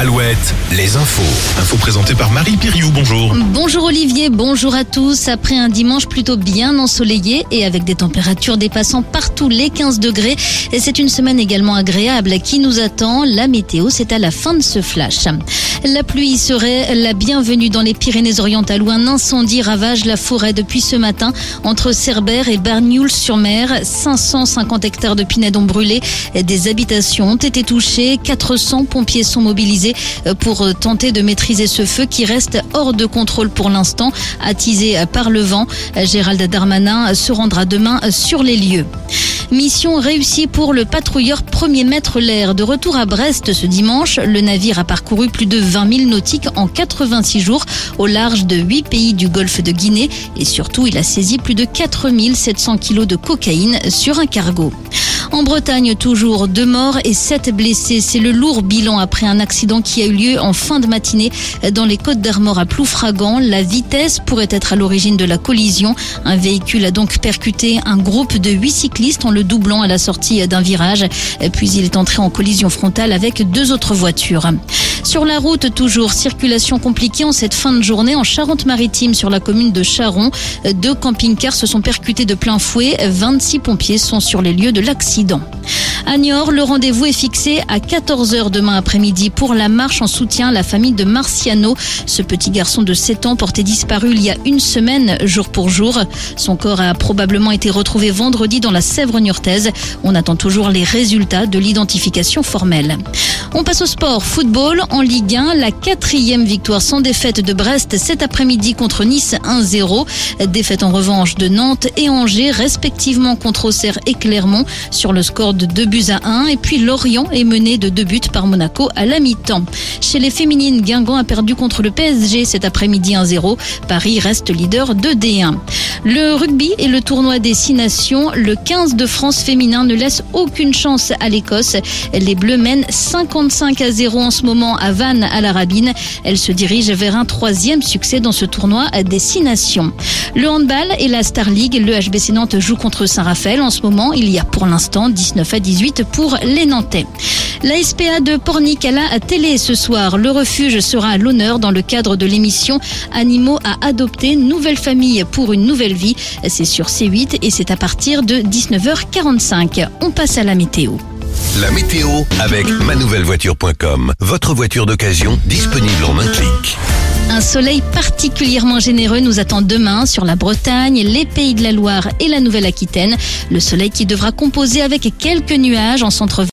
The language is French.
Alouette, les infos. Infos présentées par Marie Piriou, bonjour. Bonjour Olivier, bonjour à tous. Après un dimanche plutôt bien ensoleillé et avec des températures dépassant partout les 15 degrés, c'est une semaine également agréable qui nous attend. La météo, c'est à la fin de ce flash. La pluie serait la bienvenue dans les Pyrénées-Orientales où un incendie ravage la forêt depuis ce matin entre Cerbère et Bargnouls-sur-Mer. 550 hectares de pinèdes ont brûlé. Des habitations ont été touchées. 400 pompiers sont mobilisés pour tenter de maîtriser ce feu qui reste hors de contrôle pour l'instant, attisé par le vent. Gérald Darmanin se rendra demain sur les lieux. Mission réussie pour le patrouilleur premier maître l'air. De retour à Brest ce dimanche, le navire a parcouru plus de 20 000 nautiques en 86 jours au large de 8 pays du golfe de Guinée et surtout il a saisi plus de 4 700 kilos de cocaïne sur un cargo. En Bretagne, toujours deux morts et sept blessés. C'est le lourd bilan après un accident qui a eu lieu en fin de matinée dans les Côtes d'Armor à Ploufragan. La vitesse pourrait être à l'origine de la collision. Un véhicule a donc percuté un groupe de huit cyclistes en le doublant à la sortie d'un virage. Puis il est entré en collision frontale avec deux autres voitures. Sur la route, toujours circulation compliquée en cette fin de journée en Charente-Maritime sur la commune de Charon. Deux camping-cars se sont percutés de plein fouet. 26 pompiers sont sur les lieux de l'accident accident. À Niort, le rendez-vous est fixé à 14h demain après-midi pour la marche en soutien à la famille de Marciano. Ce petit garçon de 7 ans porté disparu il y a une semaine, jour pour jour. Son corps a probablement été retrouvé vendredi dans la Sèvre niortaise. On attend toujours les résultats de l'identification formelle. On passe au sport. Football en Ligue 1. La quatrième victoire sans défaite de Brest cet après-midi contre Nice 1-0. Défaite en revanche de Nantes et Angers respectivement contre Auxerre et Clermont sur le score de 2 buts à 1. Et puis Lorient est mené de 2 buts par Monaco à la mi-temps. Chez les féminines, Guingamp a perdu contre le PSG cet après-midi 1-0. Paris reste leader de D1. Le rugby et le tournoi des six nations, le 15 de France féminin ne laisse aucune chance à l'Écosse. Les Bleus mènent 55 à 0 en ce moment à Vannes à la Rabine. Elle se dirige vers un troisième succès dans ce tournoi des six nations. Le handball et la Star League, le HBC Nantes joue contre Saint-Raphaël. En ce moment, il y a pour l'instant 19 à 18 pour les Nantais. La SPA de Pornic à télé ce soir. Le refuge sera à l'honneur dans le cadre de l'émission Animaux à adopter, nouvelle famille pour une nouvelle vie. C'est sur C8 et c'est à partir de 19h45. On passe à la météo. La météo avec manouvellevoiture.com. Votre voiture d'occasion disponible en un clic. Un soleil particulièrement généreux nous attend demain sur la Bretagne, les pays de la Loire et la Nouvelle-Aquitaine. Le soleil qui devra composer avec quelques nuages en centre